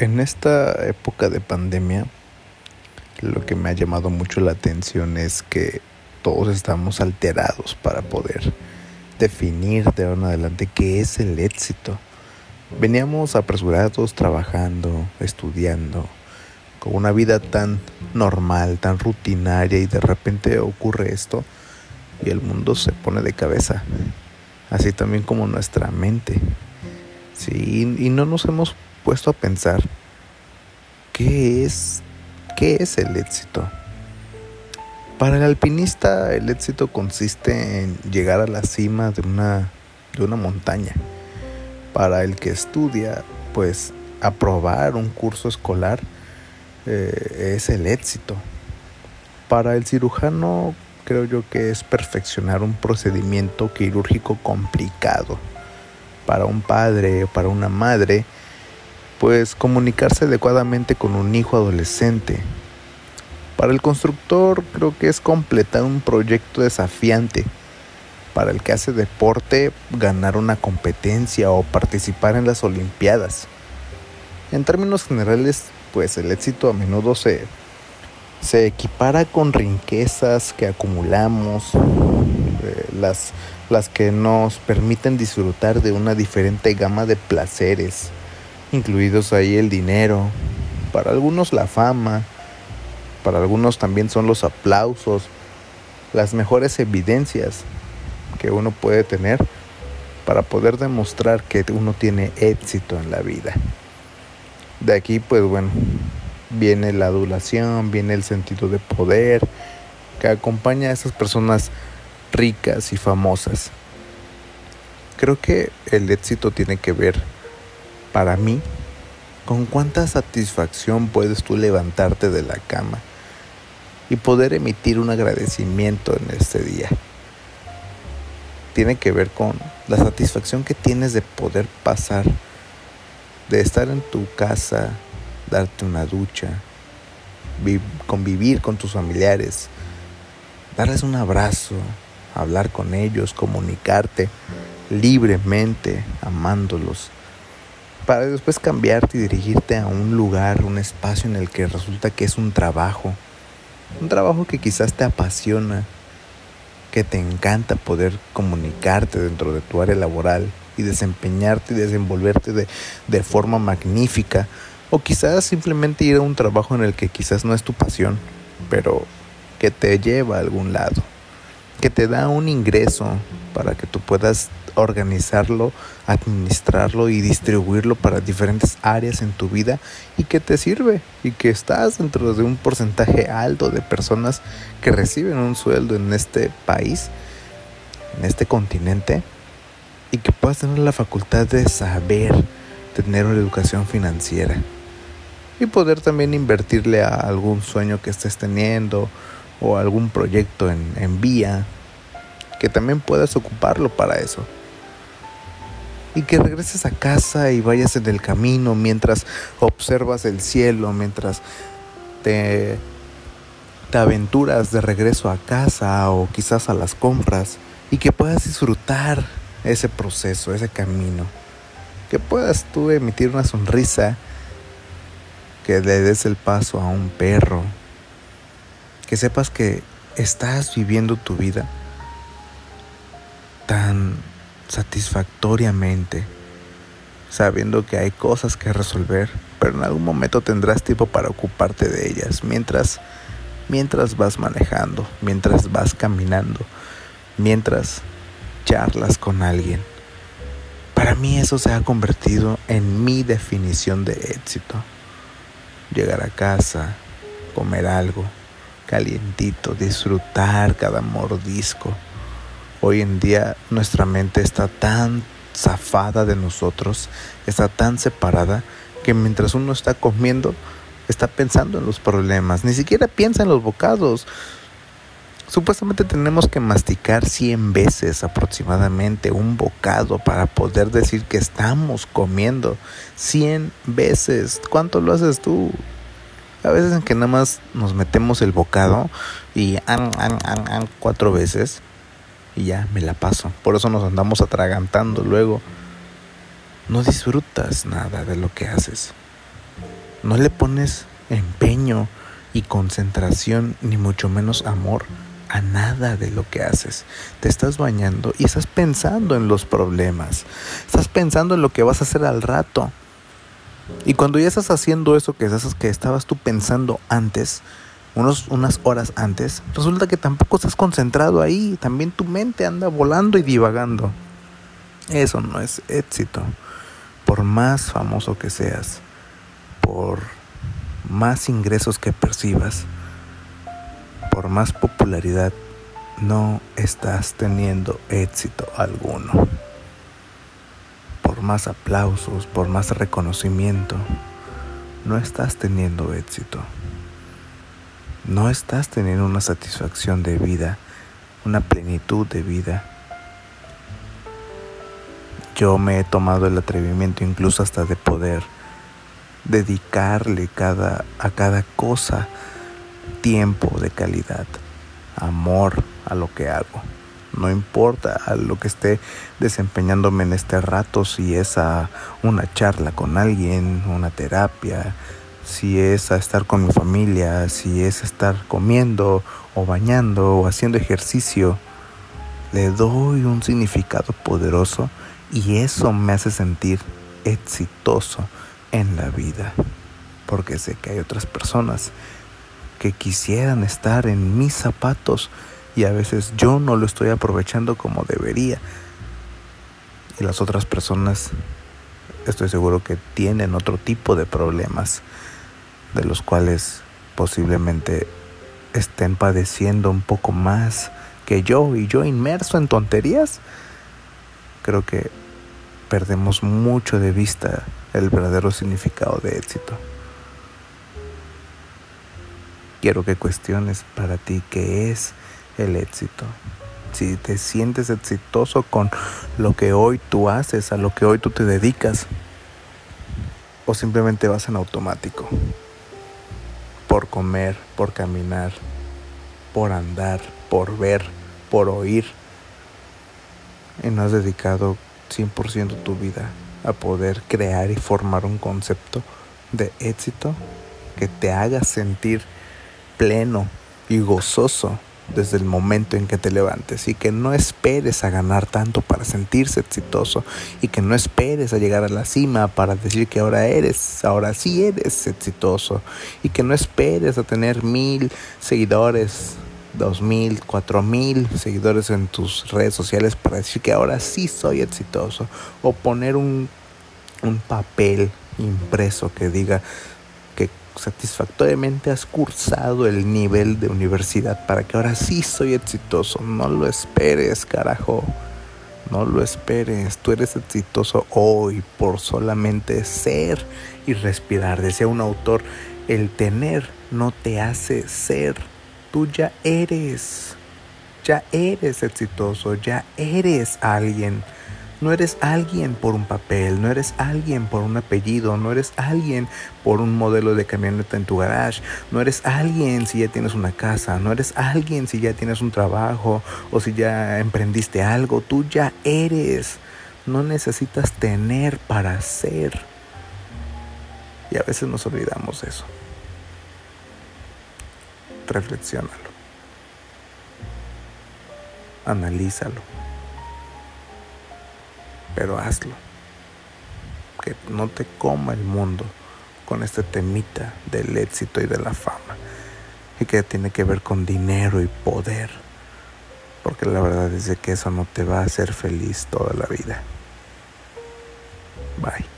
En esta época de pandemia, lo que me ha llamado mucho la atención es que todos estamos alterados para poder definir de ahora en adelante qué es el éxito. Veníamos apresurados trabajando, estudiando, con una vida tan normal, tan rutinaria y de repente ocurre esto y el mundo se pone de cabeza, así también como nuestra mente. Sí, y no nos hemos puesto a pensar qué es, qué es el éxito. Para el alpinista el éxito consiste en llegar a la cima de una, de una montaña. Para el que estudia, pues aprobar un curso escolar eh, es el éxito. Para el cirujano creo yo que es perfeccionar un procedimiento quirúrgico complicado. Para un padre o para una madre, pues comunicarse adecuadamente con un hijo adolescente. Para el constructor creo que es completar un proyecto desafiante. Para el que hace deporte, ganar una competencia o participar en las Olimpiadas. En términos generales, pues el éxito a menudo se, se equipara con riquezas que acumulamos, eh, las, las que nos permiten disfrutar de una diferente gama de placeres incluidos ahí el dinero, para algunos la fama, para algunos también son los aplausos, las mejores evidencias que uno puede tener para poder demostrar que uno tiene éxito en la vida. De aquí pues bueno, viene la adulación, viene el sentido de poder que acompaña a esas personas ricas y famosas. Creo que el éxito tiene que ver para mí, ¿con cuánta satisfacción puedes tú levantarte de la cama y poder emitir un agradecimiento en este día? Tiene que ver con la satisfacción que tienes de poder pasar, de estar en tu casa, darte una ducha, convivir con tus familiares, darles un abrazo, hablar con ellos, comunicarte libremente, amándolos para después cambiarte y dirigirte a un lugar, un espacio en el que resulta que es un trabajo, un trabajo que quizás te apasiona, que te encanta poder comunicarte dentro de tu área laboral y desempeñarte y desenvolverte de, de forma magnífica, o quizás simplemente ir a un trabajo en el que quizás no es tu pasión, pero que te lleva a algún lado, que te da un ingreso para que tú puedas organizarlo, administrarlo y distribuirlo para diferentes áreas en tu vida y que te sirve y que estás dentro de un porcentaje alto de personas que reciben un sueldo en este país, en este continente y que puedas tener la facultad de saber tener una educación financiera y poder también invertirle a algún sueño que estés teniendo o algún proyecto en, vía que también puedas ocuparlo para eso y que regreses a casa y vayas en el camino mientras observas el cielo, mientras te, aventuras de regreso a casa o quizás a las compras y que puedas disfrutar ese proceso, ese camino. Que puedas tú emitir una sonrisa, que le des el paso a un perro, que sepas que estás viviendo tu vida tan satisfactoriamente, sabiendo que hay cosas que resolver, pero en algún momento tendrás tiempo para ocuparte de ellas, mientras mientras vas manejando, mientras vas caminando, mientras charlas con alguien. Para mí eso se ha convertido en mi definición de éxito. Llegar a casa, comer algo calientito, disfrutar cada mordisco Hoy en día nuestra mente está tan zafada de nosotros, está tan separada, que mientras uno está comiendo, está pensando en los problemas, ni siquiera piensa en los bocados. Supuestamente tenemos que masticar 100 veces aproximadamente un bocado para poder decir que estamos comiendo 100 veces. ¿Cuánto lo haces tú? A veces en que nada más nos metemos el bocado y an, an, an, cuatro veces y ya me la paso. Por eso nos andamos atragantando luego. No disfrutas nada de lo que haces. No le pones empeño y concentración, ni mucho menos amor a nada de lo que haces. Te estás bañando y estás pensando en los problemas. Estás pensando en lo que vas a hacer al rato. Y cuando ya estás haciendo eso que, que estabas tú pensando antes, unos, unas horas antes, resulta que tampoco estás concentrado ahí. También tu mente anda volando y divagando. Eso no es éxito. Por más famoso que seas, por más ingresos que percibas, por más popularidad, no estás teniendo éxito alguno. Por más aplausos, por más reconocimiento, no estás teniendo éxito. No estás teniendo una satisfacción de vida, una plenitud de vida. Yo me he tomado el atrevimiento incluso hasta de poder dedicarle cada, a cada cosa tiempo de calidad, amor a lo que hago. No importa a lo que esté desempeñándome en este rato, si es a una charla con alguien, una terapia, si es a estar con mi familia, si es estar comiendo o bañando o haciendo ejercicio. Le doy un significado poderoso y eso me hace sentir exitoso en la vida. Porque sé que hay otras personas que quisieran estar en mis zapatos y a veces yo no lo estoy aprovechando como debería. Y las otras personas estoy seguro que tienen otro tipo de problemas de los cuales posiblemente estén padeciendo un poco más que yo y yo inmerso en tonterías. Creo que perdemos mucho de vista el verdadero significado de éxito quiero que cuestiones para ti qué es el éxito. Si te sientes exitoso con lo que hoy tú haces, a lo que hoy tú te dedicas, o simplemente vas en automático, por comer, por caminar, por andar, por ver, por oír, y no has dedicado 100% tu vida a poder crear y formar un concepto de éxito que te haga sentir pleno y gozoso desde el momento en que te levantes y que no esperes a ganar tanto para sentirse exitoso y que no esperes a llegar a la cima para decir que ahora eres, ahora sí eres exitoso y que no esperes a tener mil seguidores, dos mil, cuatro mil seguidores en tus redes sociales para decir que ahora sí soy exitoso o poner un, un papel impreso que diga satisfactoriamente has cursado el nivel de universidad para que ahora sí soy exitoso. No lo esperes, carajo. No lo esperes. Tú eres exitoso hoy por solamente ser y respirar. Decía un autor, el tener no te hace ser. Tú ya eres. Ya eres exitoso. Ya eres alguien. No eres alguien por un papel, no eres alguien por un apellido, no eres alguien por un modelo de camioneta en tu garage, no eres alguien si ya tienes una casa, no eres alguien si ya tienes un trabajo o si ya emprendiste algo, tú ya eres. No necesitas tener para ser. Y a veces nos olvidamos de eso. Reflexiónalo. Analízalo pero hazlo. Que no te coma el mundo con este temita del éxito y de la fama. Y que tiene que ver con dinero y poder. Porque la verdad es que eso no te va a hacer feliz toda la vida. Bye.